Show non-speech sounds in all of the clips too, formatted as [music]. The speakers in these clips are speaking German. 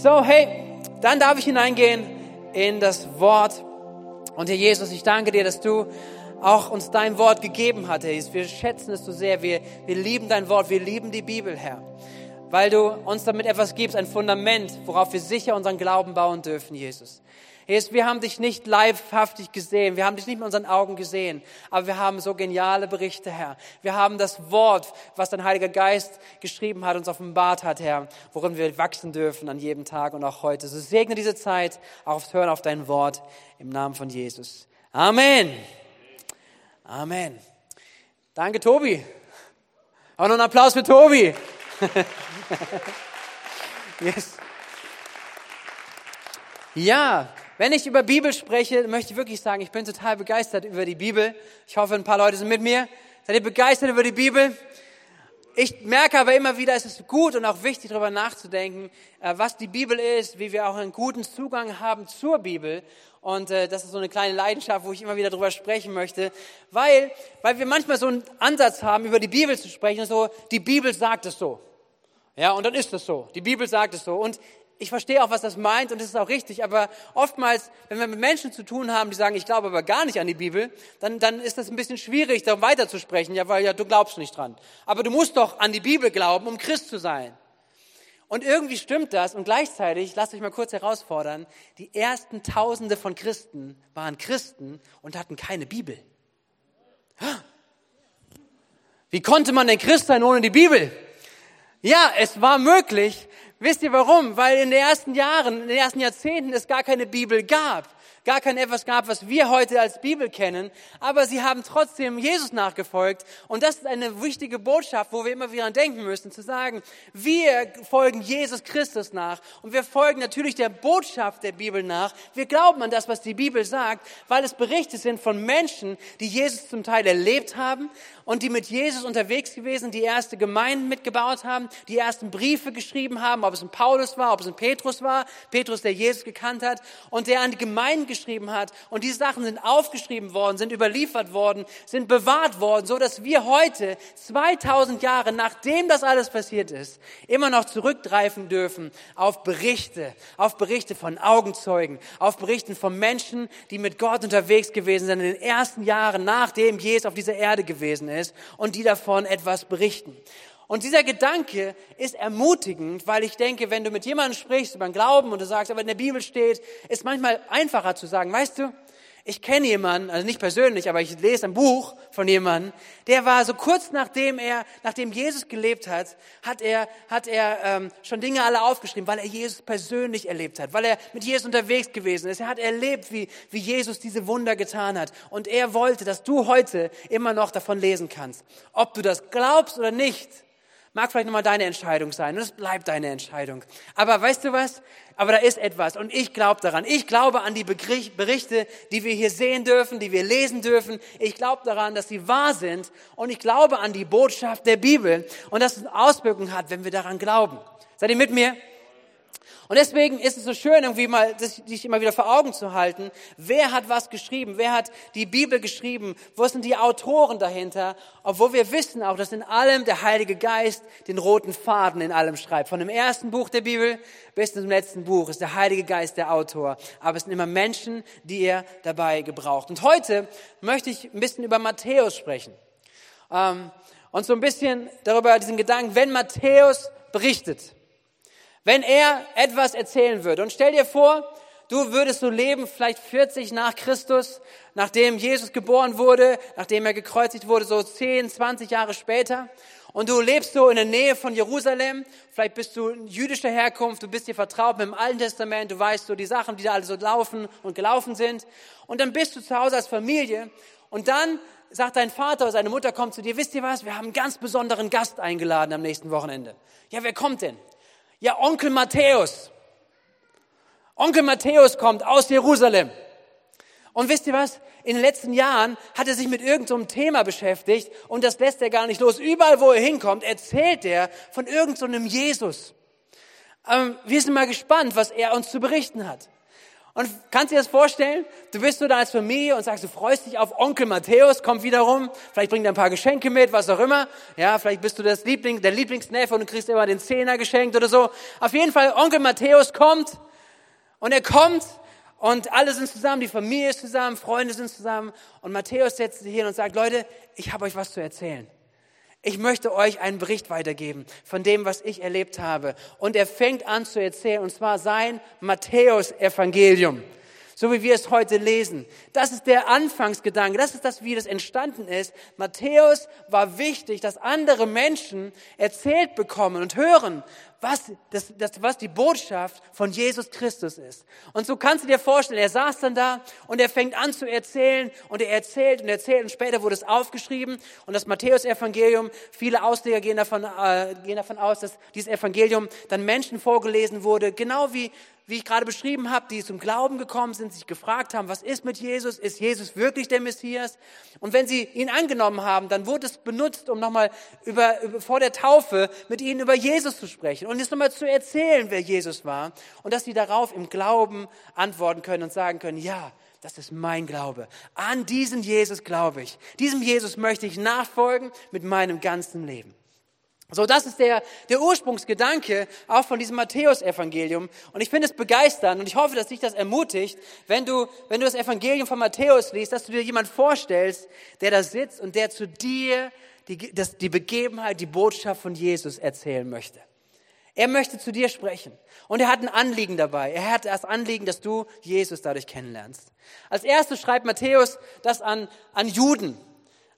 So, hey, dann darf ich hineingehen in das Wort. Und Herr Jesus, ich danke dir, dass du auch uns dein Wort gegeben hast, Herr Jesus. Wir schätzen es so sehr. Wir, wir lieben dein Wort. Wir lieben die Bibel, Herr. Weil du uns damit etwas gibst, ein Fundament, worauf wir sicher unseren Glauben bauen dürfen, Jesus. Jesus, wir haben dich nicht leibhaftig gesehen, wir haben dich nicht mit unseren Augen gesehen, aber wir haben so geniale Berichte, Herr. Wir haben das Wort, was dein Heiliger Geist geschrieben hat, uns offenbart hat, Herr, worin wir wachsen dürfen an jedem Tag und auch heute. So segne diese Zeit, auch aufs Hören auf dein Wort im Namen von Jesus. Amen. Amen. Danke, Tobi. Auch noch einen Applaus für Tobi. [laughs] yes. Ja, wenn ich über Bibel spreche, möchte ich wirklich sagen, ich bin total begeistert über die Bibel. Ich hoffe, ein paar Leute sind mit mir. Seid ihr begeistert über die Bibel? Ich merke aber immer wieder, es ist gut und auch wichtig, darüber nachzudenken, äh, was die Bibel ist, wie wir auch einen guten Zugang haben zur Bibel. Und äh, das ist so eine kleine Leidenschaft, wo ich immer wieder darüber sprechen möchte, weil, weil wir manchmal so einen Ansatz haben, über die Bibel zu sprechen, so, die Bibel sagt es so. Ja, und dann ist es so. Die Bibel sagt es so. Und ich verstehe auch, was das meint und das ist auch richtig, aber oftmals, wenn wir mit Menschen zu tun haben, die sagen, ich glaube aber gar nicht an die Bibel, dann, dann ist das ein bisschen schwierig, da weiterzusprechen, ja, weil ja, du glaubst nicht dran. Aber du musst doch an die Bibel glauben, um Christ zu sein. Und irgendwie stimmt das und gleichzeitig, lasst euch mal kurz herausfordern, die ersten Tausende von Christen waren Christen und hatten keine Bibel. Wie konnte man denn Christ sein ohne die Bibel? Ja, es war möglich, Wisst ihr warum? Weil in den ersten Jahren, in den ersten Jahrzehnten es gar keine Bibel gab gar kein etwas gab, was wir heute als Bibel kennen, aber sie haben trotzdem Jesus nachgefolgt. Und das ist eine wichtige Botschaft, wo wir immer wieder denken müssen, zu sagen, wir folgen Jesus Christus nach und wir folgen natürlich der Botschaft der Bibel nach. Wir glauben an das, was die Bibel sagt, weil es Berichte sind von Menschen, die Jesus zum Teil erlebt haben und die mit Jesus unterwegs gewesen, die erste Gemeinden mitgebaut haben, die ersten Briefe geschrieben haben, ob es ein Paulus war, ob es ein Petrus war, Petrus, der Jesus gekannt hat und der an die Gemeinden geschrieben hat. Und diese Sachen sind aufgeschrieben worden, sind überliefert worden, sind bewahrt worden, so dass wir heute, 2000 Jahre nachdem das alles passiert ist, immer noch zurückgreifen dürfen auf Berichte, auf Berichte von Augenzeugen, auf Berichten von Menschen, die mit Gott unterwegs gewesen sind in den ersten Jahren, nachdem Jesus auf dieser Erde gewesen ist und die davon etwas berichten. Und dieser Gedanke ist ermutigend, weil ich denke, wenn du mit jemandem sprichst über den Glauben und du sagst, aber in der Bibel steht, ist manchmal einfacher zu sagen, weißt du, ich kenne jemanden, also nicht persönlich, aber ich lese ein Buch von jemandem, der war so kurz nachdem er, nachdem Jesus gelebt hat, hat er, hat er ähm, schon Dinge alle aufgeschrieben, weil er Jesus persönlich erlebt hat, weil er mit Jesus unterwegs gewesen ist. Er hat erlebt, wie, wie Jesus diese Wunder getan hat. Und er wollte, dass du heute immer noch davon lesen kannst. Ob du das glaubst oder nicht, Mag vielleicht nochmal deine Entscheidung sein und es bleibt deine Entscheidung. Aber weißt du was? Aber da ist etwas und ich glaube daran. Ich glaube an die Berichte, die wir hier sehen dürfen, die wir lesen dürfen. Ich glaube daran, dass sie wahr sind und ich glaube an die Botschaft der Bibel und dass es Auswirkungen hat, wenn wir daran glauben. Seid ihr mit mir? Und deswegen ist es so schön, irgendwie mal, sich immer wieder vor Augen zu halten. Wer hat was geschrieben? Wer hat die Bibel geschrieben? Wo sind die Autoren dahinter? Obwohl wir wissen auch, dass in allem der Heilige Geist den roten Faden in allem schreibt. Von dem ersten Buch der Bibel bis zum letzten Buch ist der Heilige Geist der Autor. Aber es sind immer Menschen, die er dabei gebraucht. Und heute möchte ich ein bisschen über Matthäus sprechen. Ähm, und so ein bisschen darüber diesen Gedanken, wenn Matthäus berichtet wenn er etwas erzählen würde. Und stell dir vor, du würdest so leben, vielleicht 40 nach Christus, nachdem Jesus geboren wurde, nachdem er gekreuzigt wurde, so 10, 20 Jahre später. Und du lebst so in der Nähe von Jerusalem, vielleicht bist du jüdischer Herkunft, du bist dir vertraut mit dem Alten Testament, du weißt so die Sachen, die da alle so laufen und gelaufen sind. Und dann bist du zu Hause als Familie und dann sagt dein Vater oder seine Mutter kommt zu dir, wisst ihr was, wir haben einen ganz besonderen Gast eingeladen am nächsten Wochenende. Ja, wer kommt denn? Ja, Onkel Matthäus. Onkel Matthäus kommt aus Jerusalem. Und wisst ihr was? In den letzten Jahren hat er sich mit irgendeinem so Thema beschäftigt und das lässt er gar nicht los. Überall, wo er hinkommt, erzählt er von irgendeinem so Jesus. Ähm, wir sind mal gespannt, was er uns zu berichten hat. Und kannst du dir das vorstellen? Du bist so da als Familie und sagst, du freust dich auf Onkel Matthäus, kommt wieder rum, vielleicht bringt er ein paar Geschenke mit, was auch immer. Ja, vielleicht bist du das Liebling, der Lieblingsneffe und du kriegst immer den Zehner geschenkt oder so. Auf jeden Fall, Onkel Matthäus kommt und er kommt und alle sind zusammen, die Familie ist zusammen, Freunde sind zusammen und Matthäus setzt sich hin und sagt, Leute, ich habe euch was zu erzählen. Ich möchte euch einen Bericht weitergeben von dem, was ich erlebt habe. Und er fängt an zu erzählen, und zwar sein Matthäus-Evangelium so wie wir es heute lesen. Das ist der Anfangsgedanke, das ist das, wie das entstanden ist. Matthäus war wichtig, dass andere Menschen erzählt bekommen und hören, was, das, das, was die Botschaft von Jesus Christus ist. Und so kannst du dir vorstellen, er saß dann da und er fängt an zu erzählen und er erzählt und erzählt und später wurde es aufgeschrieben und das Matthäus-Evangelium, viele Ausleger gehen davon, äh, gehen davon aus, dass dieses Evangelium dann Menschen vorgelesen wurde, genau wie wie ich gerade beschrieben habe, die zum Glauben gekommen sind, sich gefragt haben, was ist mit Jesus? Ist Jesus wirklich der Messias? Und wenn sie ihn angenommen haben, dann wurde es benutzt, um nochmal über, über, vor der Taufe mit ihnen über Jesus zu sprechen und es nochmal zu erzählen, wer Jesus war und dass sie darauf im Glauben antworten können und sagen können, ja, das ist mein Glaube. An diesen Jesus glaube ich. Diesem Jesus möchte ich nachfolgen mit meinem ganzen Leben. So, das ist der, der Ursprungsgedanke auch von diesem Matthäus-Evangelium. Und ich finde es begeisternd und ich hoffe, dass dich das ermutigt, wenn du, wenn du das Evangelium von Matthäus liest, dass du dir jemand vorstellst, der da sitzt und der zu dir die, das, die Begebenheit, die Botschaft von Jesus erzählen möchte. Er möchte zu dir sprechen. Und er hat ein Anliegen dabei. Er hat das Anliegen, dass du Jesus dadurch kennenlernst. Als erstes schreibt Matthäus das an, an Juden.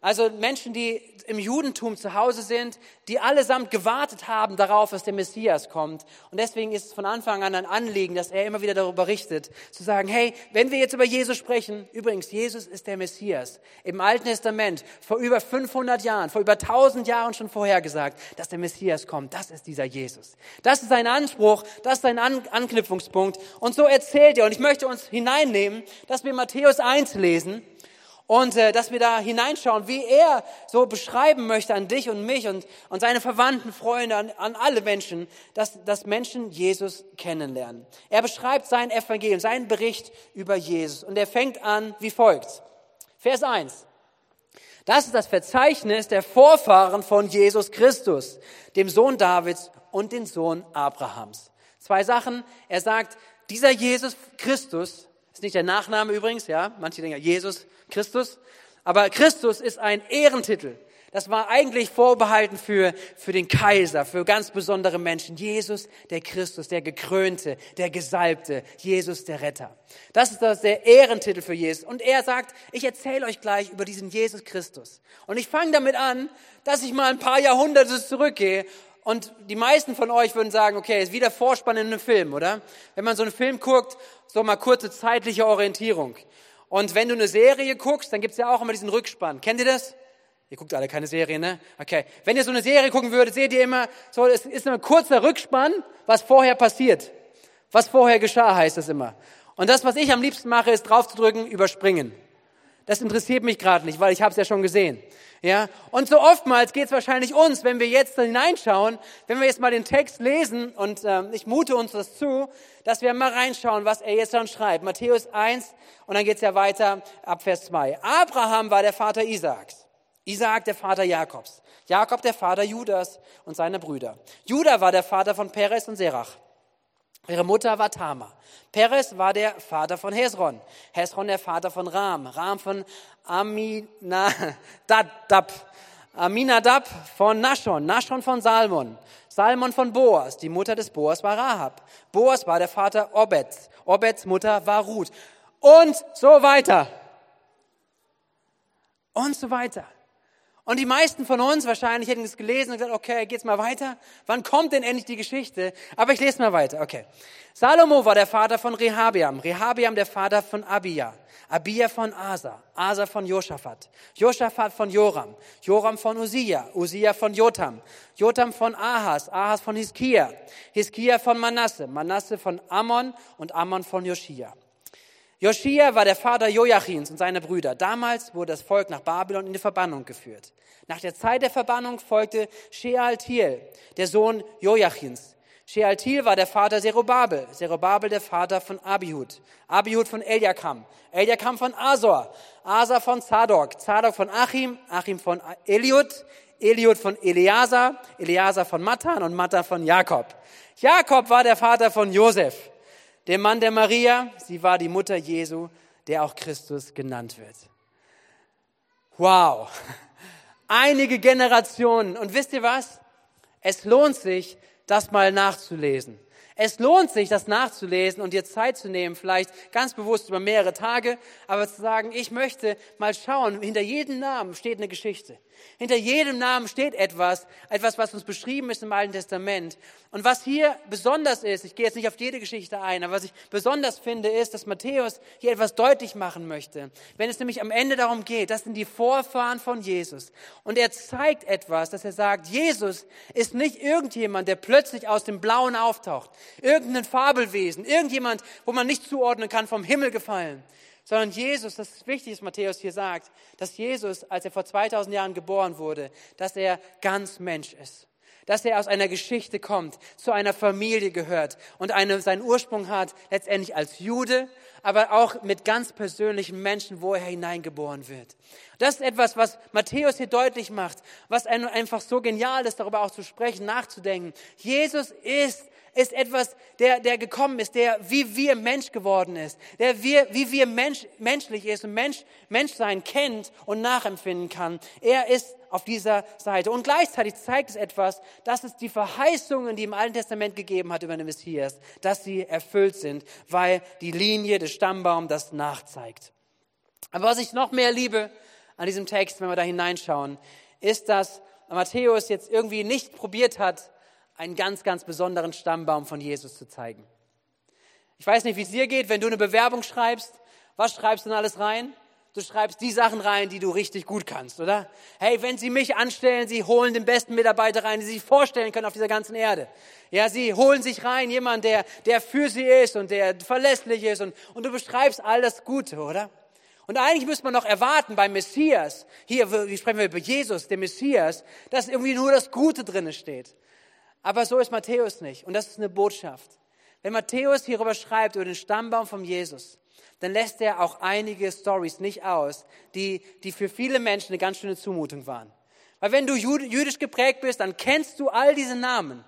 Also Menschen, die im Judentum zu Hause sind, die allesamt gewartet haben darauf, dass der Messias kommt. Und deswegen ist es von Anfang an ein Anliegen, dass er immer wieder darüber berichtet, zu sagen, hey, wenn wir jetzt über Jesus sprechen, übrigens, Jesus ist der Messias. Im Alten Testament, vor über 500 Jahren, vor über 1000 Jahren schon vorhergesagt, dass der Messias kommt. Das ist dieser Jesus. Das ist sein Anspruch, das ist sein An Anknüpfungspunkt. Und so erzählt er, und ich möchte uns hineinnehmen, dass wir Matthäus 1 lesen, und äh, dass wir da hineinschauen, wie er so beschreiben möchte an dich und mich und, und seine Verwandten, Freunde, an, an alle Menschen, dass, dass Menschen Jesus kennenlernen. Er beschreibt sein Evangelium, seinen Bericht über Jesus und er fängt an wie folgt. Vers 1. Das ist das Verzeichnis der Vorfahren von Jesus Christus, dem Sohn Davids und dem Sohn Abrahams. Zwei Sachen. Er sagt, dieser Jesus Christus, ist nicht der Nachname übrigens, ja, manche denken, Jesus Christus. Aber Christus ist ein Ehrentitel. Das war eigentlich vorbehalten für, für den Kaiser, für ganz besondere Menschen. Jesus, der Christus, der Gekrönte, der Gesalbte, Jesus, der Retter. Das ist das, der Ehrentitel für Jesus. Und er sagt, ich erzähle euch gleich über diesen Jesus Christus. Und ich fange damit an, dass ich mal ein paar Jahrhunderte zurückgehe und die meisten von euch würden sagen, okay, ist wieder Vorspann in einem Film, oder? Wenn man so einen Film guckt, so mal kurze zeitliche Orientierung. Und wenn du eine Serie guckst, dann gibt's ja auch immer diesen Rückspann. Kennt ihr das? Ihr guckt alle keine Serie, ne? Okay. Wenn ihr so eine Serie gucken würdet, seht ihr immer, so, es ist ein kurzer Rückspann, was vorher passiert. Was vorher geschah, heißt es immer. Und das, was ich am liebsten mache, ist draufzudrücken, überspringen. Das interessiert mich gerade nicht, weil ich habe es ja schon gesehen. Ja, und so oftmals geht es wahrscheinlich uns, wenn wir jetzt hineinschauen, wenn wir jetzt mal den Text lesen und ähm, ich mute uns das zu, dass wir mal reinschauen, was er jetzt dann schreibt. Matthäus 1 und dann geht's ja weiter ab Vers 2. Abraham war der Vater Isaaks. Isaak der Vater Jakobs. Jakob der Vater Judas und seiner Brüder. Judah war der Vater von Perez und Serach. Ihre Mutter war Tama. Perez war der Vater von Hesron. Hesron der Vater von Ram. Ram von Aminadab. [laughs] Aminadab von Nashon. Nashon von Salmon. Salmon von Boas. Die Mutter des Boas war Rahab. Boas war der Vater Obeds. Obeds Mutter war Ruth. Und so weiter. Und so weiter. Und die meisten von uns wahrscheinlich hätten es gelesen und gesagt, okay, geht's mal weiter. Wann kommt denn endlich die Geschichte? Aber ich lese mal weiter, okay. Salomo war der Vater von Rehabiam, Rehabiam der Vater von Abia, Abia von Asa, Asa von Josaphat, Josaphat von Joram, Joram von Usia, Usia von Jotam, Jotam von Ahas, Ahas von Hiskia, Hiskia von Manasse, Manasse von Ammon und Ammon von Joschia. Joschia war der Vater Joachins und seiner Brüder. Damals wurde das Volk nach Babylon in die Verbannung geführt. Nach der Zeit der Verbannung folgte Shealtiel, der Sohn Joachins. Shealtiel war der Vater Zerubabel, Zerubabel der Vater von Abihud, Abihud von Eliakam, Eliakam von Asor, Asor von Zadok, Zadok von Achim, Achim von Eliud, Eliud von Eleazar, Eleazar von Matan und Matan von Jakob. Jakob war der Vater von Josef, dem Mann der Maria, sie war die Mutter Jesu, der auch Christus genannt wird. Wow, einige Generationen. Und wisst ihr was? Es lohnt sich, das mal nachzulesen. Es lohnt sich, das nachzulesen und dir Zeit zu nehmen, vielleicht ganz bewusst über mehrere Tage, aber zu sagen, ich möchte mal schauen, hinter jedem Namen steht eine Geschichte. Hinter jedem Namen steht etwas, etwas, was uns beschrieben ist im Alten Testament. Und was hier besonders ist, ich gehe jetzt nicht auf jede Geschichte ein, aber was ich besonders finde, ist, dass Matthäus hier etwas deutlich machen möchte. Wenn es nämlich am Ende darum geht, das sind die Vorfahren von Jesus. Und er zeigt etwas, dass er sagt, Jesus ist nicht irgendjemand, der plötzlich aus dem Blauen auftaucht. Irgendein Fabelwesen, irgendjemand, wo man nicht zuordnen kann, vom Himmel gefallen sondern Jesus, das ist wichtig, was Matthäus hier sagt, dass Jesus, als er vor 2000 Jahren geboren wurde, dass er ganz Mensch ist. Dass er aus einer Geschichte kommt, zu einer Familie gehört und eine, seinen Ursprung hat, letztendlich als Jude, aber auch mit ganz persönlichen Menschen, wo er hineingeboren wird. Das ist etwas, was Matthäus hier deutlich macht, was einfach so genial ist, darüber auch zu sprechen, nachzudenken. Jesus ist ist etwas, der, der gekommen ist, der wie wir Mensch geworden ist, der wir, wie wir Mensch, menschlich ist und Mensch, Menschsein kennt und nachempfinden kann. Er ist auf dieser Seite. Und gleichzeitig zeigt es etwas, dass es die Verheißungen, die im Alten Testament gegeben hat über den Messias, dass sie erfüllt sind, weil die Linie des Stammbaums das nachzeigt. Aber was ich noch mehr liebe an diesem Text, wenn wir da hineinschauen, ist, dass Matthäus jetzt irgendwie nicht probiert hat, einen ganz, ganz besonderen Stammbaum von Jesus zu zeigen. Ich weiß nicht, wie es dir geht, wenn du eine Bewerbung schreibst. Was schreibst du denn alles rein? Du schreibst die Sachen rein, die du richtig gut kannst, oder? Hey, wenn Sie mich anstellen, Sie holen den besten Mitarbeiter rein, den Sie sich vorstellen können auf dieser ganzen Erde. Ja, Sie holen sich rein jemand, der, der für Sie ist und der verlässlich ist und, und du beschreibst all das Gute, oder? Und eigentlich müsste man noch erwarten beim Messias, hier sprechen wir über Jesus, der Messias, dass irgendwie nur das Gute drinne steht. Aber so ist Matthäus nicht. Und das ist eine Botschaft. Wenn Matthäus hierüber schreibt, über den Stammbaum von Jesus, dann lässt er auch einige Stories nicht aus, die, die für viele Menschen eine ganz schöne Zumutung waren. Weil wenn du jüdisch geprägt bist, dann kennst du all diese Namen.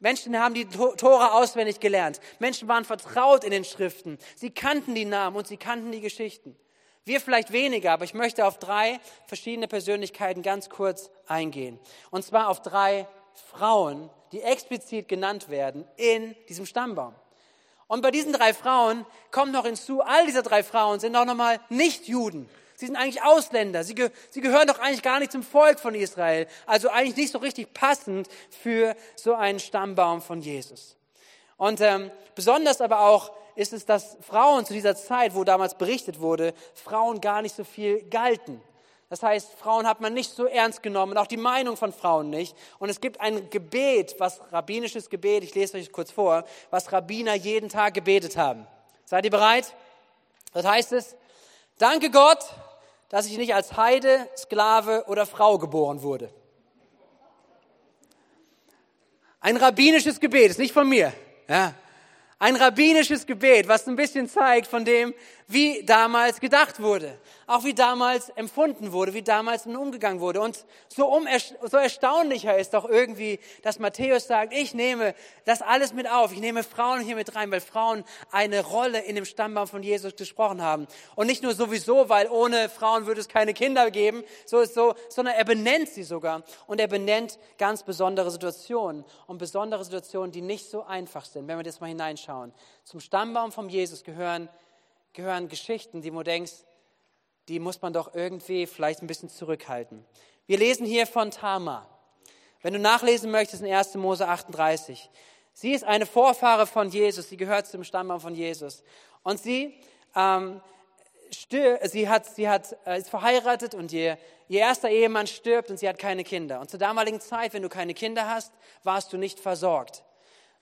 Menschen haben die Tore auswendig gelernt. Menschen waren vertraut in den Schriften. Sie kannten die Namen und sie kannten die Geschichten. Wir vielleicht weniger, aber ich möchte auf drei verschiedene Persönlichkeiten ganz kurz eingehen. Und zwar auf drei Frauen, die explizit genannt werden in diesem Stammbaum. Und bei diesen drei Frauen kommt noch hinzu, all diese drei Frauen sind auch nochmal nicht Juden. Sie sind eigentlich Ausländer. Sie, sie gehören doch eigentlich gar nicht zum Volk von Israel. Also eigentlich nicht so richtig passend für so einen Stammbaum von Jesus. Und ähm, besonders aber auch ist es, dass Frauen zu dieser Zeit, wo damals berichtet wurde, Frauen gar nicht so viel galten. Das heißt, Frauen hat man nicht so ernst genommen, auch die Meinung von Frauen nicht. Und es gibt ein Gebet, was rabbinisches Gebet, ich lese euch kurz vor, was Rabbiner jeden Tag gebetet haben. Seid ihr bereit? Das heißt es, danke Gott, dass ich nicht als Heide, Sklave oder Frau geboren wurde. Ein rabbinisches Gebet, ist nicht von mir. Ja. Ein rabbinisches Gebet, was ein bisschen zeigt von dem, wie damals gedacht wurde, auch wie damals empfunden wurde, wie damals umgegangen wurde. Und so, um, so erstaunlicher ist doch irgendwie, dass Matthäus sagt, ich nehme das alles mit auf, ich nehme Frauen hier mit rein, weil Frauen eine Rolle in dem Stammbaum von Jesus gesprochen haben. Und nicht nur sowieso, weil ohne Frauen würde es keine Kinder geben, so ist so, sondern er benennt sie sogar. Und er benennt ganz besondere Situationen und besondere Situationen, die nicht so einfach sind, wenn wir das mal hineinschauen. Zum Stammbaum von Jesus gehören gehören Geschichten, die du denkst, die muss man doch irgendwie vielleicht ein bisschen zurückhalten. Wir lesen hier von Tama. Wenn du nachlesen möchtest in 1. Mose 38. Sie ist eine Vorfahre von Jesus, sie gehört zum Stammbaum von Jesus. Und sie, ähm, sie, hat, sie hat, äh, ist verheiratet und ihr, ihr erster Ehemann stirbt und sie hat keine Kinder. Und zur damaligen Zeit, wenn du keine Kinder hast, warst du nicht versorgt.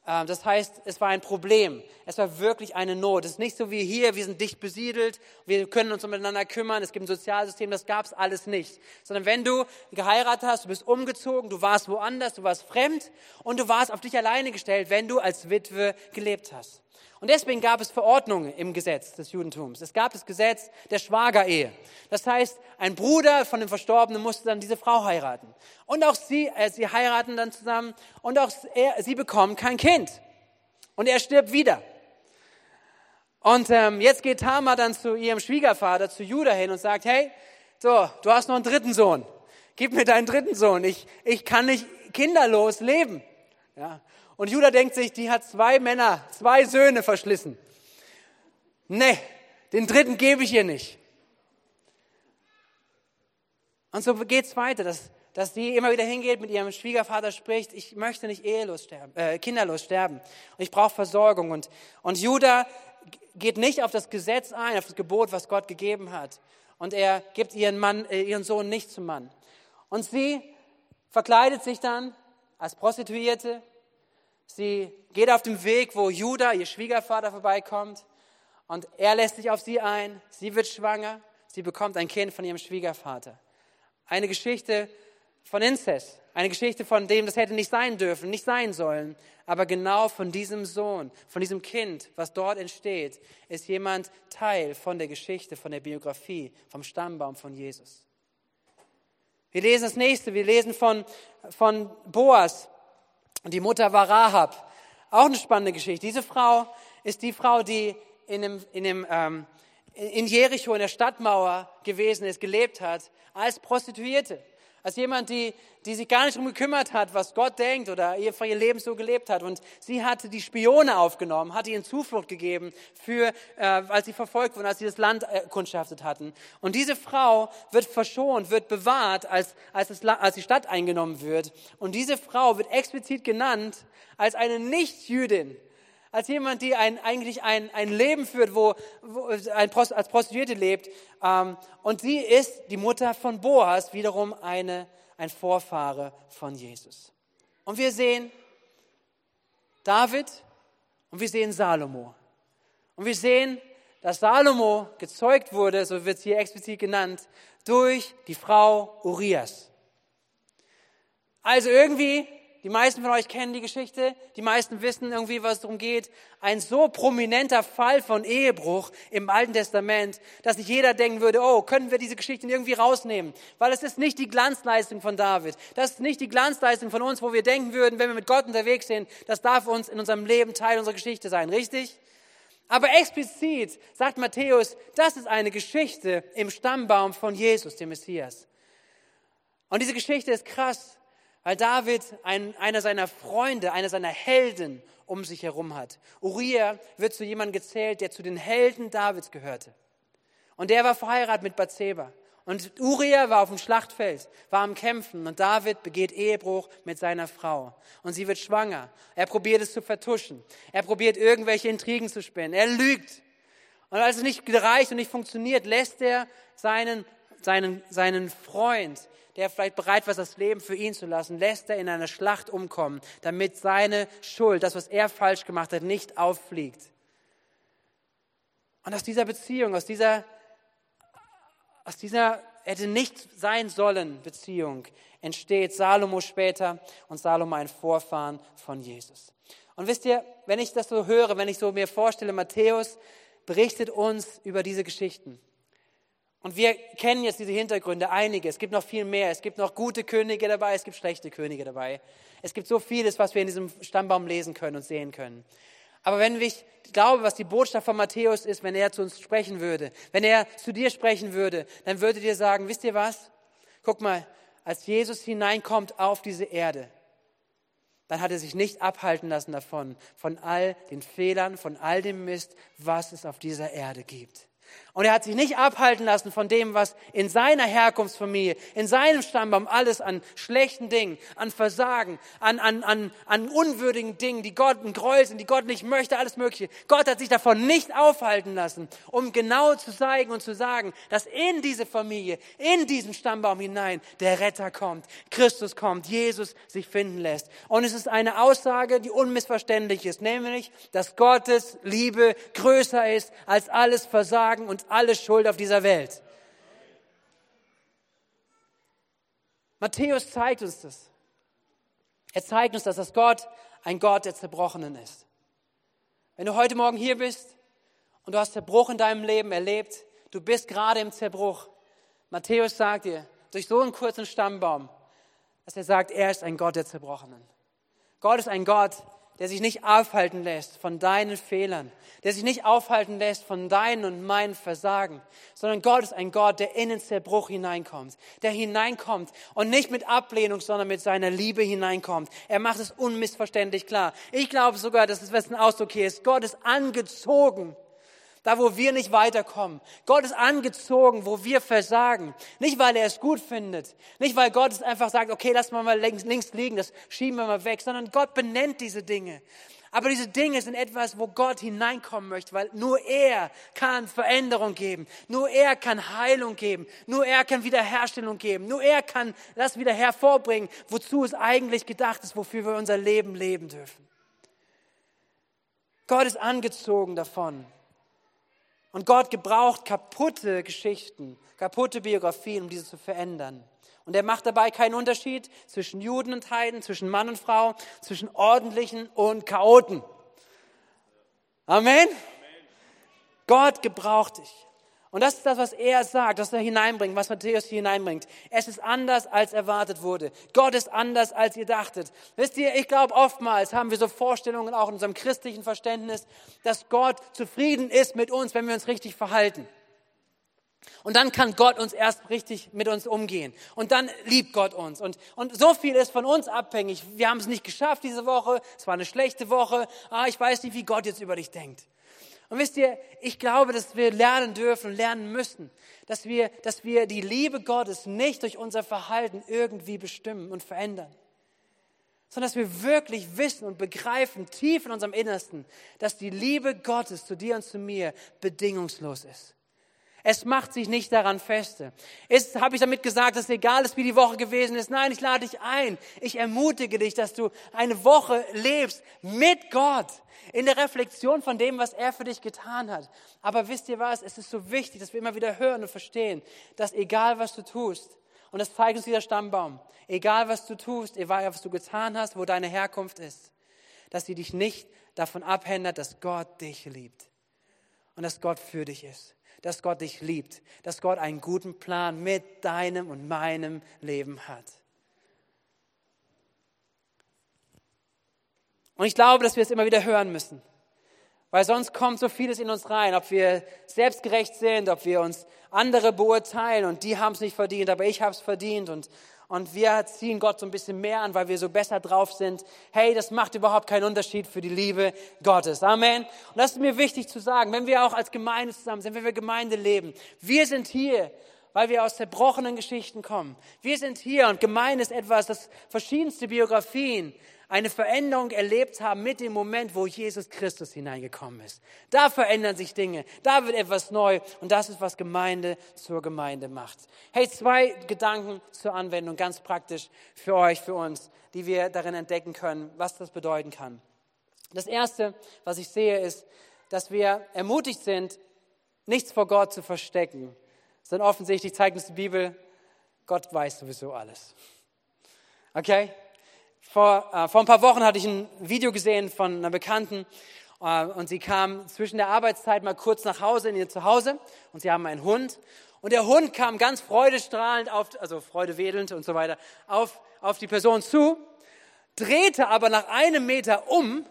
Ähm, das heißt, es war ein Problem. Es war wirklich eine Not. Es ist nicht so wie hier, wir sind dicht besiedelt, wir können uns miteinander kümmern, es gibt ein Sozialsystem, das gab es alles nicht. Sondern wenn du geheiratet hast, du bist umgezogen, du warst woanders, du warst fremd und du warst auf dich alleine gestellt, wenn du als Witwe gelebt hast. Und deswegen gab es Verordnungen im Gesetz des Judentums. Es gab das Gesetz der Schwagerehe. Das heißt, ein Bruder von dem Verstorbenen musste dann diese Frau heiraten. Und auch sie, äh, sie heiraten dann zusammen und auch er, sie bekommen kein Kind. Und er stirbt wieder. Und ähm, jetzt geht Tamar dann zu ihrem Schwiegervater, zu Judah hin und sagt, hey, so, du hast noch einen dritten Sohn. Gib mir deinen dritten Sohn. Ich, ich kann nicht kinderlos leben. Ja. Und Judah denkt sich, die hat zwei Männer, zwei Söhne verschlissen. Nee, den dritten gebe ich ihr nicht. Und so geht's weiter, dass, dass sie immer wieder hingeht, mit ihrem Schwiegervater spricht, ich möchte nicht ehelos sterben, äh, kinderlos sterben. Und ich brauche Versorgung. Und, und Judah geht nicht auf das Gesetz ein, auf das Gebot, was Gott gegeben hat. Und er gibt ihren, Mann, äh, ihren Sohn nicht zum Mann. Und sie verkleidet sich dann als Prostituierte, Sie geht auf dem Weg, wo Judah, ihr Schwiegervater, vorbeikommt. Und er lässt sich auf sie ein. Sie wird schwanger. Sie bekommt ein Kind von ihrem Schwiegervater. Eine Geschichte von Inzest. Eine Geschichte von dem, das hätte nicht sein dürfen, nicht sein sollen. Aber genau von diesem Sohn, von diesem Kind, was dort entsteht, ist jemand Teil von der Geschichte, von der Biografie, vom Stammbaum von Jesus. Wir lesen das nächste. Wir lesen von, von Boas, und die Mutter war Rahab. Auch eine spannende Geschichte. Diese Frau ist die Frau, die in, dem, in, dem, ähm, in Jericho, in der Stadtmauer gewesen ist, gelebt hat, als Prostituierte. Als jemand, die, die sich gar nicht darum gekümmert hat, was Gott denkt oder ihr, ihr Leben so gelebt hat. Und sie hatte die Spione aufgenommen, hatte ihnen Zuflucht gegeben, für, äh, als sie verfolgt wurden, als sie das Land erkundschaftet hatten. Und diese Frau wird verschont, wird bewahrt, als, als, das, als die Stadt eingenommen wird. Und diese Frau wird explizit genannt als eine Nichtjüdin als jemand, die ein, eigentlich ein, ein Leben führt, wo, wo ein Prost, als Prostituierte lebt. Ähm, und sie ist die Mutter von Boas, wiederum eine, ein Vorfahre von Jesus. Und wir sehen David und wir sehen Salomo. Und wir sehen, dass Salomo gezeugt wurde, so wird es hier explizit genannt, durch die Frau Urias. Also irgendwie die meisten von euch kennen die Geschichte. Die meisten wissen irgendwie, was darum geht. Ein so prominenter Fall von Ehebruch im Alten Testament, dass sich jeder denken würde, oh, können wir diese Geschichte irgendwie rausnehmen? Weil es ist nicht die Glanzleistung von David. Das ist nicht die Glanzleistung von uns, wo wir denken würden, wenn wir mit Gott unterwegs sind, das darf uns in unserem Leben Teil unserer Geschichte sein. Richtig? Aber explizit sagt Matthäus, das ist eine Geschichte im Stammbaum von Jesus, dem Messias. Und diese Geschichte ist krass, weil David ein, einer seiner Freunde, einer seiner Helden um sich herum hat. Uriah wird zu jemandem gezählt, der zu den Helden Davids gehörte. Und der war verheiratet mit Bathseba. Und Uriah war auf dem Schlachtfeld, war am Kämpfen und David begeht Ehebruch mit seiner Frau. Und sie wird schwanger. Er probiert es zu vertuschen. Er probiert irgendwelche Intrigen zu spinnen. Er lügt. Und als es nicht gereicht und nicht funktioniert, lässt er seinen, seinen, seinen Freund der vielleicht bereit war, das Leben für ihn zu lassen, lässt er in einer Schlacht umkommen, damit seine Schuld, das, was er falsch gemacht hat, nicht auffliegt. Und aus dieser Beziehung, aus dieser, aus dieser hätte nicht sein sollen Beziehung, entsteht Salomo später und Salomo ein Vorfahren von Jesus. Und wisst ihr, wenn ich das so höre, wenn ich so mir vorstelle, Matthäus berichtet uns über diese Geschichten. Und wir kennen jetzt diese Hintergründe, einige. Es gibt noch viel mehr. Es gibt noch gute Könige dabei, es gibt schlechte Könige dabei. Es gibt so vieles, was wir in diesem Stammbaum lesen können und sehen können. Aber wenn ich glaube, was die Botschaft von Matthäus ist, wenn er zu uns sprechen würde, wenn er zu dir sprechen würde, dann würde dir sagen, wisst ihr was? Guck mal, als Jesus hineinkommt auf diese Erde, dann hat er sich nicht abhalten lassen davon, von all den Fehlern, von all dem Mist, was es auf dieser Erde gibt. Und er hat sich nicht abhalten lassen von dem, was in seiner Herkunftsfamilie, in seinem Stammbaum alles an schlechten Dingen, an Versagen, an, an, an, an unwürdigen Dingen, die Gott ein Gräuel sind, die Gott nicht möchte, alles Mögliche. Gott hat sich davon nicht aufhalten lassen, um genau zu zeigen und zu sagen, dass in diese Familie, in diesen Stammbaum hinein der Retter kommt, Christus kommt, Jesus sich finden lässt. Und es ist eine Aussage, die unmissverständlich ist, nämlich, dass Gottes Liebe größer ist als alles Versagen und alle Schuld auf dieser Welt. Matthäus zeigt uns das. Er zeigt uns, dass Gott ein Gott der Zerbrochenen ist. Wenn du heute Morgen hier bist und du hast Zerbruch in deinem Leben erlebt, du bist gerade im Zerbruch. Matthäus sagt dir, durch so einen kurzen Stammbaum, dass er sagt, er ist ein Gott der Zerbrochenen. Gott ist ein Gott, der sich nicht aufhalten lässt von deinen Fehlern, der sich nicht aufhalten lässt von deinen und meinen Versagen, sondern Gott ist ein Gott, der in den Zerbruch hineinkommt, der hineinkommt und nicht mit Ablehnung, sondern mit seiner Liebe hineinkommt. Er macht es unmissverständlich klar. Ich glaube sogar, dass es ein Ausdruck hier ist. Gott ist angezogen da, wo wir nicht weiterkommen. Gott ist angezogen, wo wir versagen. Nicht, weil er es gut findet. Nicht, weil Gott es einfach sagt, okay, lass mal links, links liegen, das schieben wir mal weg, sondern Gott benennt diese Dinge. Aber diese Dinge sind etwas, wo Gott hineinkommen möchte, weil nur er kann Veränderung geben. Nur er kann Heilung geben. Nur er kann Wiederherstellung geben. Nur er kann das wieder hervorbringen, wozu es eigentlich gedacht ist, wofür wir unser Leben leben dürfen. Gott ist angezogen davon. Und Gott gebraucht kaputte Geschichten, kaputte Biografien, um diese zu verändern. Und er macht dabei keinen Unterschied zwischen Juden und Heiden, zwischen Mann und Frau, zwischen Ordentlichen und Chaoten. Amen. Gott gebraucht dich. Und das ist das, was er sagt, was er hineinbringt, was Matthäus hier hineinbringt. Es ist anders, als erwartet wurde. Gott ist anders, als ihr dachtet. Wisst ihr, ich glaube, oftmals haben wir so Vorstellungen auch in unserem christlichen Verständnis, dass Gott zufrieden ist mit uns, wenn wir uns richtig verhalten. Und dann kann Gott uns erst richtig mit uns umgehen. Und dann liebt Gott uns. Und, und so viel ist von uns abhängig. Wir haben es nicht geschafft diese Woche. Es war eine schlechte Woche. Ah, ich weiß nicht, wie Gott jetzt über dich denkt. Und wisst ihr, ich glaube, dass wir lernen dürfen, lernen müssen, dass wir, dass wir die Liebe Gottes nicht durch unser Verhalten irgendwie bestimmen und verändern, sondern dass wir wirklich wissen und begreifen, tief in unserem Innersten, dass die Liebe Gottes zu dir und zu mir bedingungslos ist. Es macht sich nicht daran feste. Ist, habe ich damit gesagt, dass es egal ist, wie die Woche gewesen ist? Nein, ich lade dich ein. Ich ermutige dich, dass du eine Woche lebst mit Gott in der Reflexion von dem, was er für dich getan hat. Aber wisst ihr was? Es ist so wichtig, dass wir immer wieder hören und verstehen, dass egal was du tust, und das zeigt uns dieser Stammbaum, egal was du tust, egal was du getan hast, wo deine Herkunft ist, dass sie dich nicht davon abhändert, dass Gott dich liebt und dass Gott für dich ist dass Gott dich liebt, dass Gott einen guten Plan mit deinem und meinem Leben hat. Und ich glaube, dass wir es immer wieder hören müssen, weil sonst kommt so vieles in uns rein, ob wir selbstgerecht sind, ob wir uns andere beurteilen und die haben es nicht verdient, aber ich habe es verdient und und wir ziehen Gott so ein bisschen mehr an, weil wir so besser drauf sind. Hey, das macht überhaupt keinen Unterschied für die Liebe Gottes. Amen. Und das ist mir wichtig zu sagen, wenn wir auch als Gemeinde zusammen sind, wenn wir Gemeinde leben. Wir sind hier, weil wir aus zerbrochenen Geschichten kommen. Wir sind hier und Gemeinde ist etwas, das verschiedenste Biografien, eine Veränderung erlebt haben mit dem Moment, wo Jesus Christus hineingekommen ist. Da verändern sich Dinge, da wird etwas neu und das ist, was Gemeinde zur Gemeinde macht. Hey, zwei Gedanken zur Anwendung, ganz praktisch für euch, für uns, die wir darin entdecken können, was das bedeuten kann. Das Erste, was ich sehe, ist, dass wir ermutigt sind, nichts vor Gott zu verstecken. Sondern offensichtlich zeigt uns die Bibel, Gott weiß sowieso alles. Okay? Vor, äh, vor ein paar Wochen hatte ich ein Video gesehen von einer Bekannten äh, und sie kam zwischen der Arbeitszeit mal kurz nach Hause in ihr Zuhause und sie haben einen Hund und der Hund kam ganz freudestrahlend auf, also freudewedelnd und so weiter, auf, auf die Person zu, drehte aber nach einem Meter um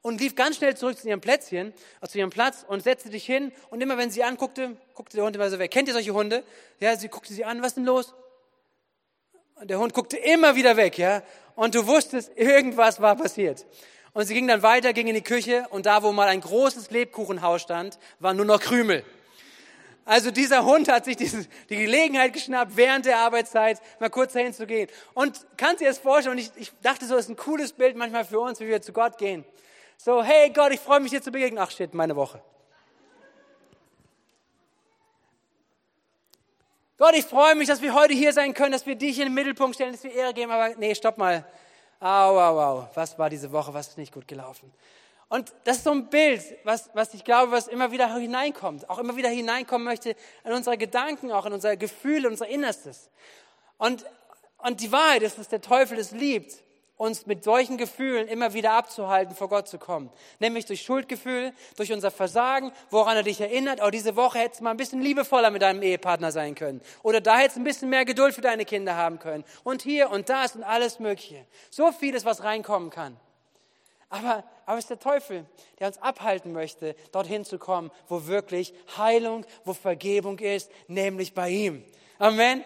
und lief ganz schnell zurück zu ihrem Plätzchen, also zu ihrem Platz und setzte sich hin und immer wenn sie anguckte, guckte der Hund immer so weg. Kennt ihr solche Hunde? Ja, sie guckte sie an, was ist denn los? Und der Hund guckte immer wieder weg, ja und du wusstest, irgendwas war passiert. Und sie ging dann weiter, ging in die Küche und da, wo mal ein großes Lebkuchenhaus stand, war nur noch Krümel. Also dieser Hund hat sich diese, die Gelegenheit geschnappt, während der Arbeitszeit mal kurz dahin zu gehen. Und kannst du dir das vorstellen? Und ich, ich dachte so, das ist ein cooles Bild manchmal für uns, wie wir zu Gott gehen. So, hey Gott, ich freue mich dir zu begegnen. Ach shit, meine Woche. Gott, ich freue mich, dass wir heute hier sein können, dass wir dich in den Mittelpunkt stellen, dass wir Ehre geben. Aber nee, stopp mal. Au, au, au. Was war diese Woche? Was ist nicht gut gelaufen? Und das ist so ein Bild, was, was ich glaube, was immer wieder hineinkommt, auch immer wieder hineinkommen möchte in unsere Gedanken, auch in unser Gefühl, in unser Innerstes. Und, und die Wahrheit ist, dass der Teufel es liebt, uns mit solchen Gefühlen immer wieder abzuhalten, vor Gott zu kommen. Nämlich durch Schuldgefühl, durch unser Versagen, woran er dich erinnert, oh, diese Woche hättest du mal ein bisschen liebevoller mit deinem Ehepartner sein können. Oder da hättest du ein bisschen mehr Geduld für deine Kinder haben können. Und hier und das und alles Mögliche. So vieles, was reinkommen kann. Aber, aber es ist der Teufel, der uns abhalten möchte, dorthin zu kommen, wo wirklich Heilung, wo Vergebung ist, nämlich bei ihm. Amen.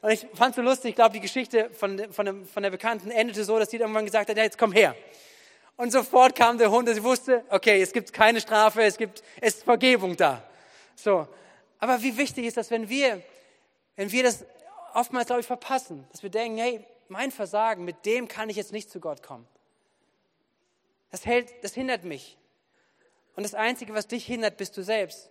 Und ich fand es so lustig, ich glaube, die Geschichte von, von, von der Bekannten endete so, dass sie irgendwann gesagt hat, ja, jetzt komm her. Und sofort kam der Hund, und sie wusste, okay, es gibt keine Strafe, es gibt, es ist Vergebung da. So. Aber wie wichtig ist das, wenn wir, wenn wir das oftmals, glaube ich, verpassen, dass wir denken, hey, mein Versagen, mit dem kann ich jetzt nicht zu Gott kommen. Das, hält, das hindert mich. Und das Einzige, was dich hindert, bist du selbst.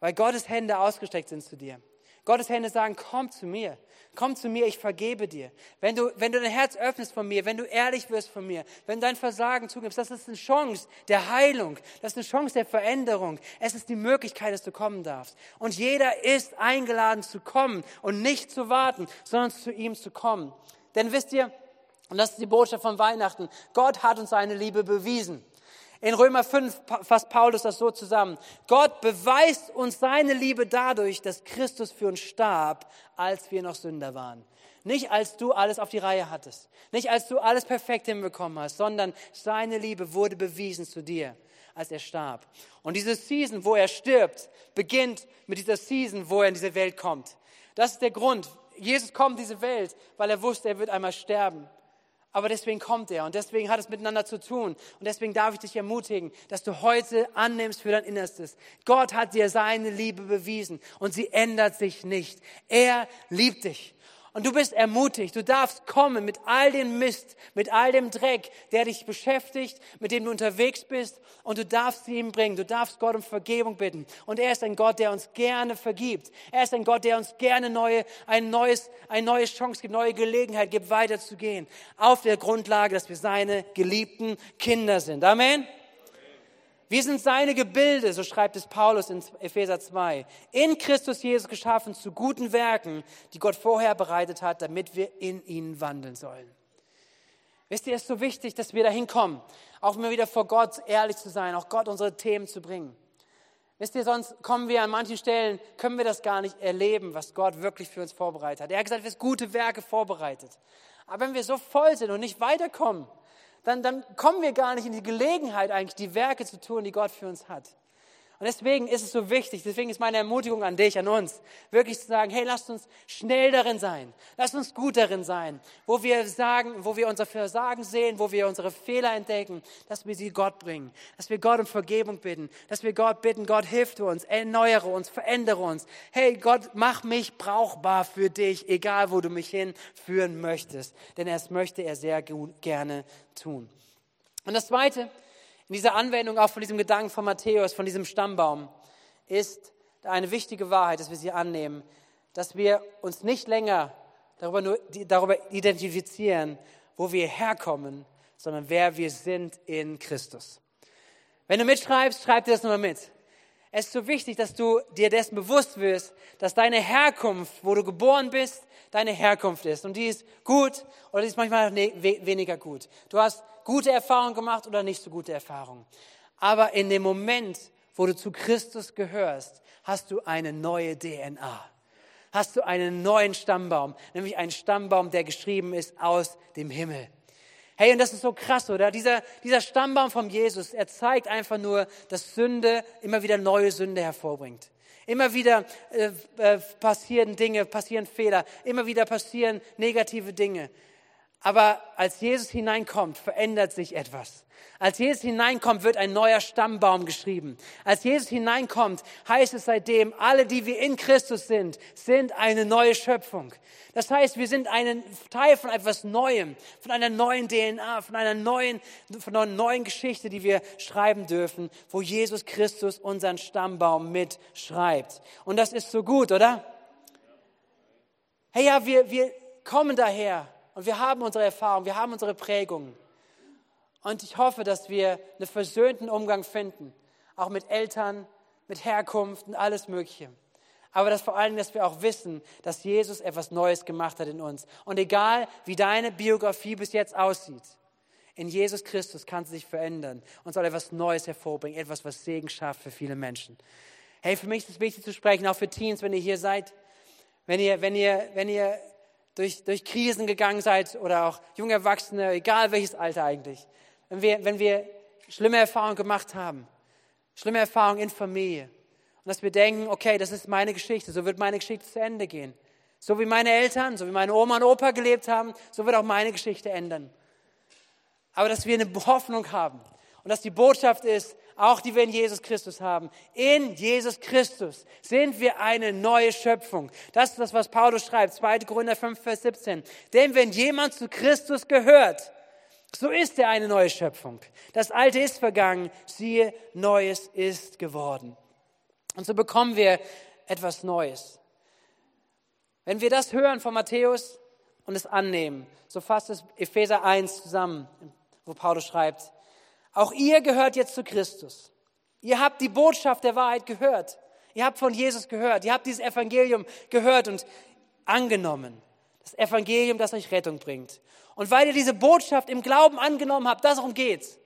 Weil Gottes Hände ausgestreckt sind zu dir. Gottes Hände sagen, komm zu mir, komm zu mir, ich vergebe dir. Wenn du, wenn du dein Herz öffnest von mir, wenn du ehrlich wirst von mir, wenn du dein Versagen zugibst, das ist eine Chance der Heilung, das ist eine Chance der Veränderung. Es ist die Möglichkeit, dass du kommen darfst. Und jeder ist eingeladen zu kommen und nicht zu warten, sondern zu ihm zu kommen. Denn wisst ihr, und das ist die Botschaft von Weihnachten. Gott hat uns seine Liebe bewiesen. In Römer 5 fasst Paulus das so zusammen. Gott beweist uns seine Liebe dadurch, dass Christus für uns starb, als wir noch Sünder waren. Nicht als du alles auf die Reihe hattest, nicht als du alles perfekt hinbekommen hast, sondern seine Liebe wurde bewiesen zu dir, als er starb. Und diese Season, wo er stirbt, beginnt mit dieser Season, wo er in diese Welt kommt. Das ist der Grund. Jesus kommt in diese Welt, weil er wusste, er wird einmal sterben. Aber deswegen kommt er und deswegen hat es miteinander zu tun. Und deswegen darf ich dich ermutigen, dass du heute annimmst für dein Innerstes. Gott hat dir seine Liebe bewiesen und sie ändert sich nicht. Er liebt dich. Und du bist ermutigt. Du darfst kommen mit all dem Mist, mit all dem Dreck, der dich beschäftigt, mit dem du unterwegs bist. Und du darfst sie ihm bringen. Du darfst Gott um Vergebung bitten. Und er ist ein Gott, der uns gerne vergibt. Er ist ein Gott, der uns gerne neue, ein neues, eine neue Chance gibt, neue Gelegenheit gibt, weiterzugehen. Auf der Grundlage, dass wir seine geliebten Kinder sind. Amen. Wir sind seine Gebilde, so schreibt es Paulus in Epheser 2. In Christus Jesus geschaffen zu guten Werken, die Gott vorher bereitet hat, damit wir in ihnen wandeln sollen. Wisst ihr, es ist so wichtig, dass wir dahin kommen, auch immer wieder vor Gott ehrlich zu sein, auch Gott unsere Themen zu bringen. Wisst ihr, sonst kommen wir an manchen Stellen, können wir das gar nicht erleben, was Gott wirklich für uns vorbereitet hat. Er hat gesagt, wir haben gute Werke vorbereitet. Aber wenn wir so voll sind und nicht weiterkommen, dann, dann kommen wir gar nicht in die Gelegenheit, eigentlich die Werke zu tun, die Gott für uns hat. Und deswegen ist es so wichtig, deswegen ist meine Ermutigung an dich, an uns, wirklich zu sagen, hey, lasst uns schnell darin sein, lasst uns gut darin sein, wo wir sagen, wo wir unser Versagen sehen, wo wir unsere Fehler entdecken, dass wir sie Gott bringen, dass wir Gott um Vergebung bitten, dass wir Gott bitten, Gott hilf du uns, erneuere uns, verändere uns. Hey Gott, mach mich brauchbar für dich, egal wo du mich hinführen möchtest, denn es möchte er sehr gerne tun. Und das Zweite, in dieser Anwendung auch von diesem Gedanken von Matthäus, von diesem Stammbaum, ist eine wichtige Wahrheit, dass wir sie annehmen, dass wir uns nicht länger darüber, nur, darüber identifizieren, wo wir herkommen, sondern wer wir sind in Christus. Wenn du mitschreibst, schreib dir das nochmal mit. Es ist so wichtig, dass du dir dessen bewusst wirst, dass deine Herkunft, wo du geboren bist, deine Herkunft ist. Und die ist gut oder die ist manchmal ne, weniger gut. Du hast gute Erfahrungen gemacht oder nicht so gute Erfahrungen. Aber in dem Moment, wo du zu Christus gehörst, hast du eine neue DNA. Hast du einen neuen Stammbaum, nämlich einen Stammbaum, der geschrieben ist aus dem Himmel. Hey, und das ist so krass, oder? Dieser, dieser Stammbaum von Jesus, er zeigt einfach nur, dass Sünde immer wieder neue Sünde hervorbringt. Immer wieder äh, äh, passieren Dinge, passieren Fehler, immer wieder passieren negative Dinge. Aber als Jesus hineinkommt, verändert sich etwas. Als Jesus hineinkommt, wird ein neuer Stammbaum geschrieben. Als Jesus hineinkommt, heißt es seitdem, alle, die wir in Christus sind, sind eine neue Schöpfung. Das heißt, wir sind ein Teil von etwas Neuem, von einer neuen DNA, von einer neuen, von einer neuen Geschichte, die wir schreiben dürfen, wo Jesus Christus unseren Stammbaum mitschreibt. Und das ist so gut, oder? Hey, ja, wir, wir kommen daher und wir haben unsere Erfahrung, wir haben unsere Prägungen. Und ich hoffe, dass wir einen versöhnten Umgang finden, auch mit Eltern, mit Herkunft und alles Mögliche. Aber dass vor allem, dass wir auch wissen, dass Jesus etwas Neues gemacht hat in uns. Und egal, wie deine Biografie bis jetzt aussieht, in Jesus Christus kann sie sich verändern und soll etwas Neues hervorbringen, etwas, was Segen schafft für viele Menschen. Hey, für mich ist es wichtig zu sprechen, auch für Teens, wenn ihr hier seid, wenn ihr, wenn ihr, wenn ihr durch, durch Krisen gegangen seid oder auch junge Erwachsene, egal welches Alter eigentlich wenn wir, wenn wir schlimme Erfahrungen gemacht haben, schlimme Erfahrungen in Familie, und dass wir denken, okay, das ist meine Geschichte, so wird meine Geschichte zu Ende gehen. So wie meine Eltern, so wie meine Oma und Opa gelebt haben, so wird auch meine Geschichte ändern. Aber dass wir eine Hoffnung haben und dass die Botschaft ist, auch die wir in Jesus Christus haben. In Jesus Christus sind wir eine neue Schöpfung. Das ist das, was Paulus schreibt, 2. Korinther 5, Vers 17. Denn wenn jemand zu Christus gehört, so ist er eine neue Schöpfung. Das Alte ist vergangen, siehe, Neues ist geworden. Und so bekommen wir etwas Neues. Wenn wir das hören von Matthäus und es annehmen, so fasst es Epheser 1 zusammen, wo Paulus schreibt, auch ihr gehört jetzt zu Christus. Ihr habt die Botschaft der Wahrheit gehört. Ihr habt von Jesus gehört. Ihr habt dieses Evangelium gehört und angenommen. Das Evangelium, das euch Rettung bringt. Und weil ihr diese Botschaft im Glauben angenommen habt, darum geht's.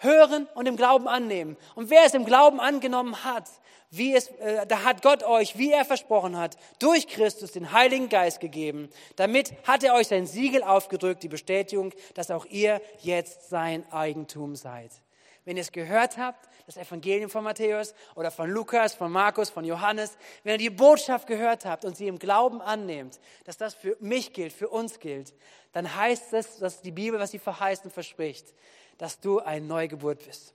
Hören und im Glauben annehmen. Und wer es im Glauben angenommen hat, wie es, äh, da hat Gott euch, wie er versprochen hat, durch Christus den Heiligen Geist gegeben. Damit hat er euch sein Siegel aufgedrückt, die Bestätigung, dass auch ihr jetzt sein Eigentum seid. Wenn ihr es gehört habt, das Evangelium von Matthäus oder von Lukas, von Markus, von Johannes, wenn ihr die Botschaft gehört habt und sie im Glauben annehmt, dass das für mich gilt, für uns gilt, dann heißt es, dass die Bibel, was sie verheißt und verspricht, dass du eine Neugeburt bist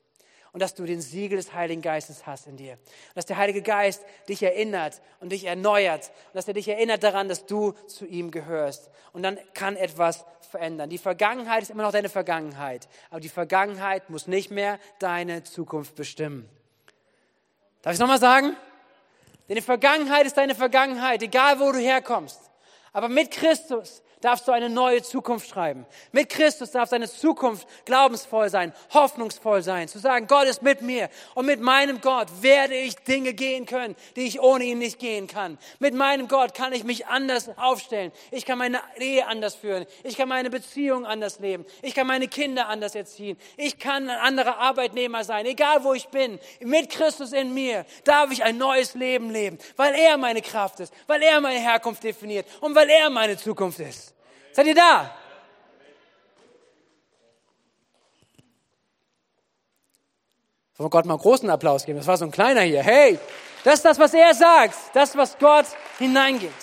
und dass du den Siegel des Heiligen Geistes hast in dir. Und dass der Heilige Geist dich erinnert und dich erneuert und dass er dich erinnert daran, dass du zu ihm gehörst. Und dann kann etwas verändern. Die Vergangenheit ist immer noch deine Vergangenheit, aber die Vergangenheit muss nicht mehr deine Zukunft bestimmen. Darf ich es nochmal sagen? Denn die Vergangenheit ist deine Vergangenheit, egal wo du herkommst. Aber mit Christus darfst du eine neue Zukunft schreiben. Mit Christus darf deine Zukunft glaubensvoll sein, hoffnungsvoll sein, zu sagen, Gott ist mit mir und mit meinem Gott werde ich Dinge gehen können, die ich ohne ihn nicht gehen kann. Mit meinem Gott kann ich mich anders aufstellen. Ich kann meine Ehe anders führen. Ich kann meine Beziehung anders leben. Ich kann meine Kinder anders erziehen. Ich kann ein anderer Arbeitnehmer sein, egal wo ich bin. Mit Christus in mir darf ich ein neues Leben leben, weil er meine Kraft ist, weil er meine Herkunft definiert und weil er meine Zukunft ist. Seid ihr da? Wollen wir Gott mal einen großen Applaus geben? Das war so ein kleiner hier. Hey, das ist das, was er sagt. Das, was Gott hineingibt.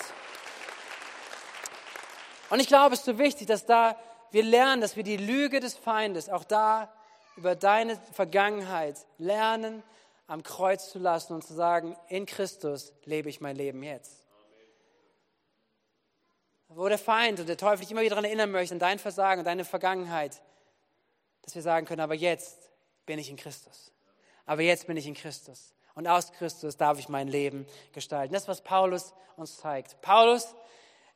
Und ich glaube, es ist so wichtig, dass da wir lernen, dass wir die Lüge des Feindes auch da über deine Vergangenheit lernen, am Kreuz zu lassen und zu sagen, in Christus lebe ich mein Leben jetzt wo der Feind und der Teufel dich immer wieder daran erinnern möchte, an dein Versagen, an deine Vergangenheit, dass wir sagen können, aber jetzt bin ich in Christus. Aber jetzt bin ich in Christus. Und aus Christus darf ich mein Leben gestalten. Das ist, was Paulus uns zeigt. Paulus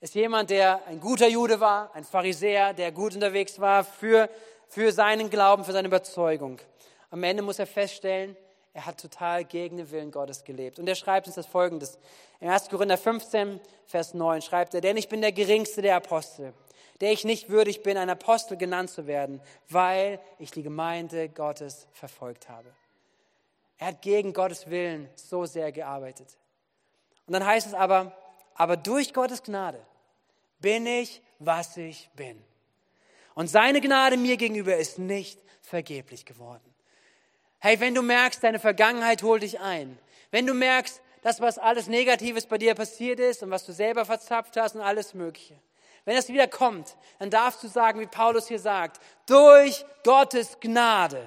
ist jemand, der ein guter Jude war, ein Pharisäer, der gut unterwegs war für, für seinen Glauben, für seine Überzeugung. Am Ende muss er feststellen, er hat total gegen den Willen Gottes gelebt. Und er schreibt uns das folgendes. In 1. Korinther 15, Vers 9 schreibt er, denn ich bin der geringste der Apostel, der ich nicht würdig bin, ein Apostel genannt zu werden, weil ich die Gemeinde Gottes verfolgt habe. Er hat gegen Gottes Willen so sehr gearbeitet. Und dann heißt es aber, aber durch Gottes Gnade bin ich, was ich bin. Und seine Gnade mir gegenüber ist nicht vergeblich geworden. Hey, wenn du merkst, deine Vergangenheit holt dich ein, wenn du merkst, das, was alles Negatives bei dir passiert ist und was du selber verzapft hast und alles Mögliche, wenn es wieder kommt, dann darfst du sagen, wie Paulus hier sagt, durch Gottes Gnade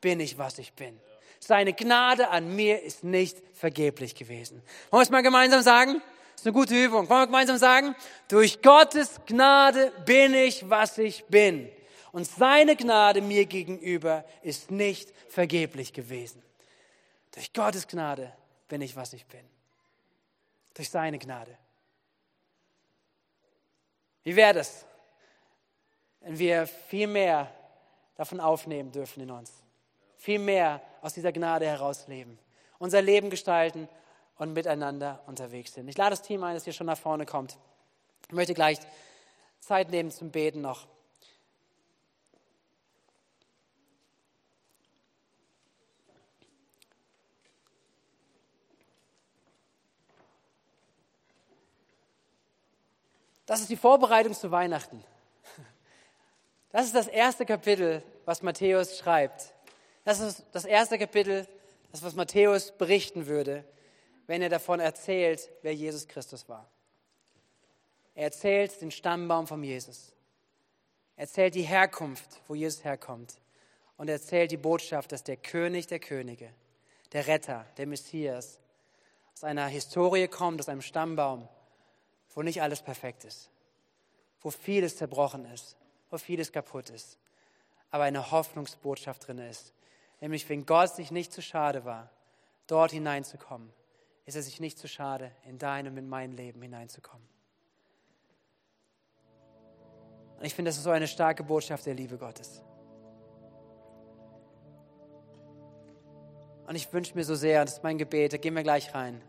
bin ich, was ich bin. Seine Gnade an mir ist nicht vergeblich gewesen. Wollen wir es mal gemeinsam sagen? Das ist eine gute Übung. Wollen wir gemeinsam sagen? Durch Gottes Gnade bin ich, was ich bin. Und seine Gnade mir gegenüber ist nicht vergeblich gewesen. Durch Gottes Gnade bin ich, was ich bin. Durch seine Gnade. Wie wäre das, wenn wir viel mehr davon aufnehmen dürfen in uns? Viel mehr aus dieser Gnade heraus leben, unser Leben gestalten und miteinander unterwegs sind. Ich lade das Team ein, das hier schon nach vorne kommt. Ich möchte gleich Zeit nehmen zum Beten noch. Das ist die Vorbereitung zu Weihnachten. Das ist das erste Kapitel, was Matthäus schreibt. Das ist das erste Kapitel, das was Matthäus berichten würde, wenn er davon erzählt, wer Jesus Christus war. Er erzählt den Stammbaum von Jesus. Er erzählt die Herkunft, wo Jesus herkommt. Und er erzählt die Botschaft, dass der König der Könige, der Retter, der Messias, aus einer Historie kommt, aus einem Stammbaum, wo nicht alles perfekt ist, wo vieles zerbrochen ist, wo vieles kaputt ist, aber eine Hoffnungsbotschaft drin ist. Nämlich, wenn Gott sich nicht zu schade war, dort hineinzukommen, ist er sich nicht zu schade, in dein und in mein Leben hineinzukommen. Und ich finde, das ist so eine starke Botschaft der Liebe Gottes. Und ich wünsche mir so sehr, das ist mein Gebet, da gehen wir gleich rein,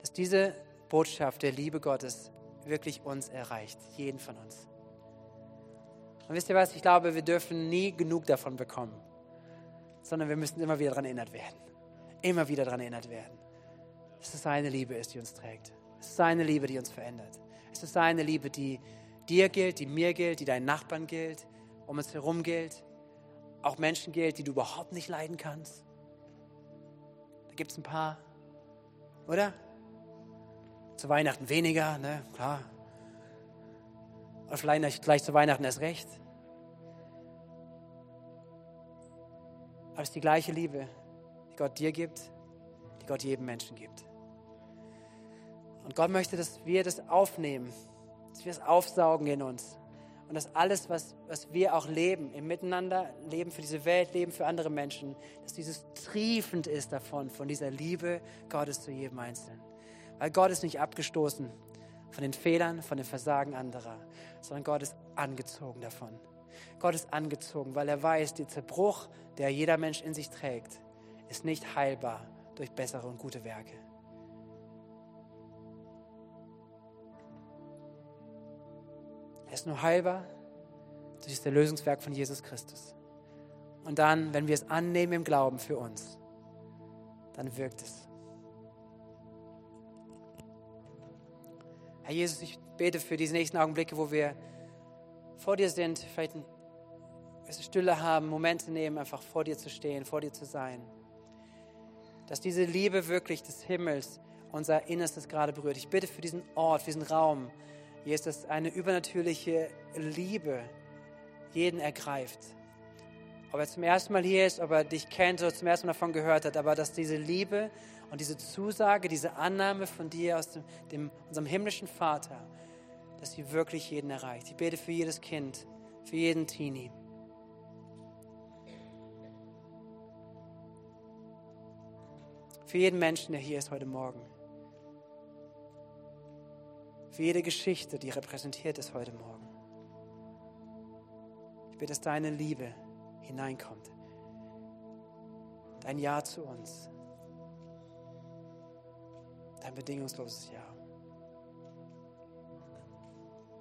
dass diese Botschaft der Liebe Gottes wirklich uns erreicht, jeden von uns. Und wisst ihr was, ich glaube, wir dürfen nie genug davon bekommen, sondern wir müssen immer wieder daran erinnert werden. Immer wieder daran erinnert werden. Dass es seine Liebe ist, die uns trägt. Es ist seine Liebe, die uns verändert. Es ist seine Liebe, die dir gilt, die mir gilt, die deinen Nachbarn gilt, um uns herum gilt, auch Menschen gilt, die du überhaupt nicht leiden kannst. Da gibt es ein paar, oder? Zu Weihnachten weniger, ne? klar. Und vielleicht gleich zu Weihnachten erst recht. Aber es ist die gleiche Liebe, die Gott dir gibt, die Gott jedem Menschen gibt. Und Gott möchte, dass wir das aufnehmen, dass wir es aufsaugen in uns. Und dass alles, was, was wir auch leben, im Miteinander, leben für diese Welt, leben für andere Menschen, dass dieses triefend ist davon, von dieser Liebe Gottes zu jedem Einzelnen. Weil Gott ist nicht abgestoßen von den Fehlern, von den Versagen anderer, sondern Gott ist angezogen davon. Gott ist angezogen, weil er weiß, der Zerbruch, der jeder Mensch in sich trägt, ist nicht heilbar durch bessere und gute Werke. Er ist nur heilbar durch das Erlösungswerk von Jesus Christus. Und dann, wenn wir es annehmen im Glauben für uns, dann wirkt es. Herr Jesus, ich bete für diese nächsten Augenblicke, wo wir vor dir sind, vielleicht ein bisschen Stille haben, Momente nehmen, einfach vor dir zu stehen, vor dir zu sein. Dass diese Liebe wirklich des Himmels unser Innerstes gerade berührt. Ich bitte für diesen Ort, für diesen Raum, Jesus, dass eine übernatürliche Liebe jeden ergreift. Ob er zum ersten Mal hier ist, ob er dich kennt oder zum ersten Mal davon gehört hat, aber dass diese Liebe und diese Zusage, diese Annahme von dir aus dem, dem, unserem himmlischen Vater, dass sie wirklich jeden erreicht. Ich bete für jedes Kind, für jeden Teenie. Für jeden Menschen, der hier ist heute Morgen. Für jede Geschichte, die repräsentiert ist heute Morgen. Ich bitte, dass deine Liebe hineinkommt. Dein Ja zu uns. Dein bedingungsloses Ja.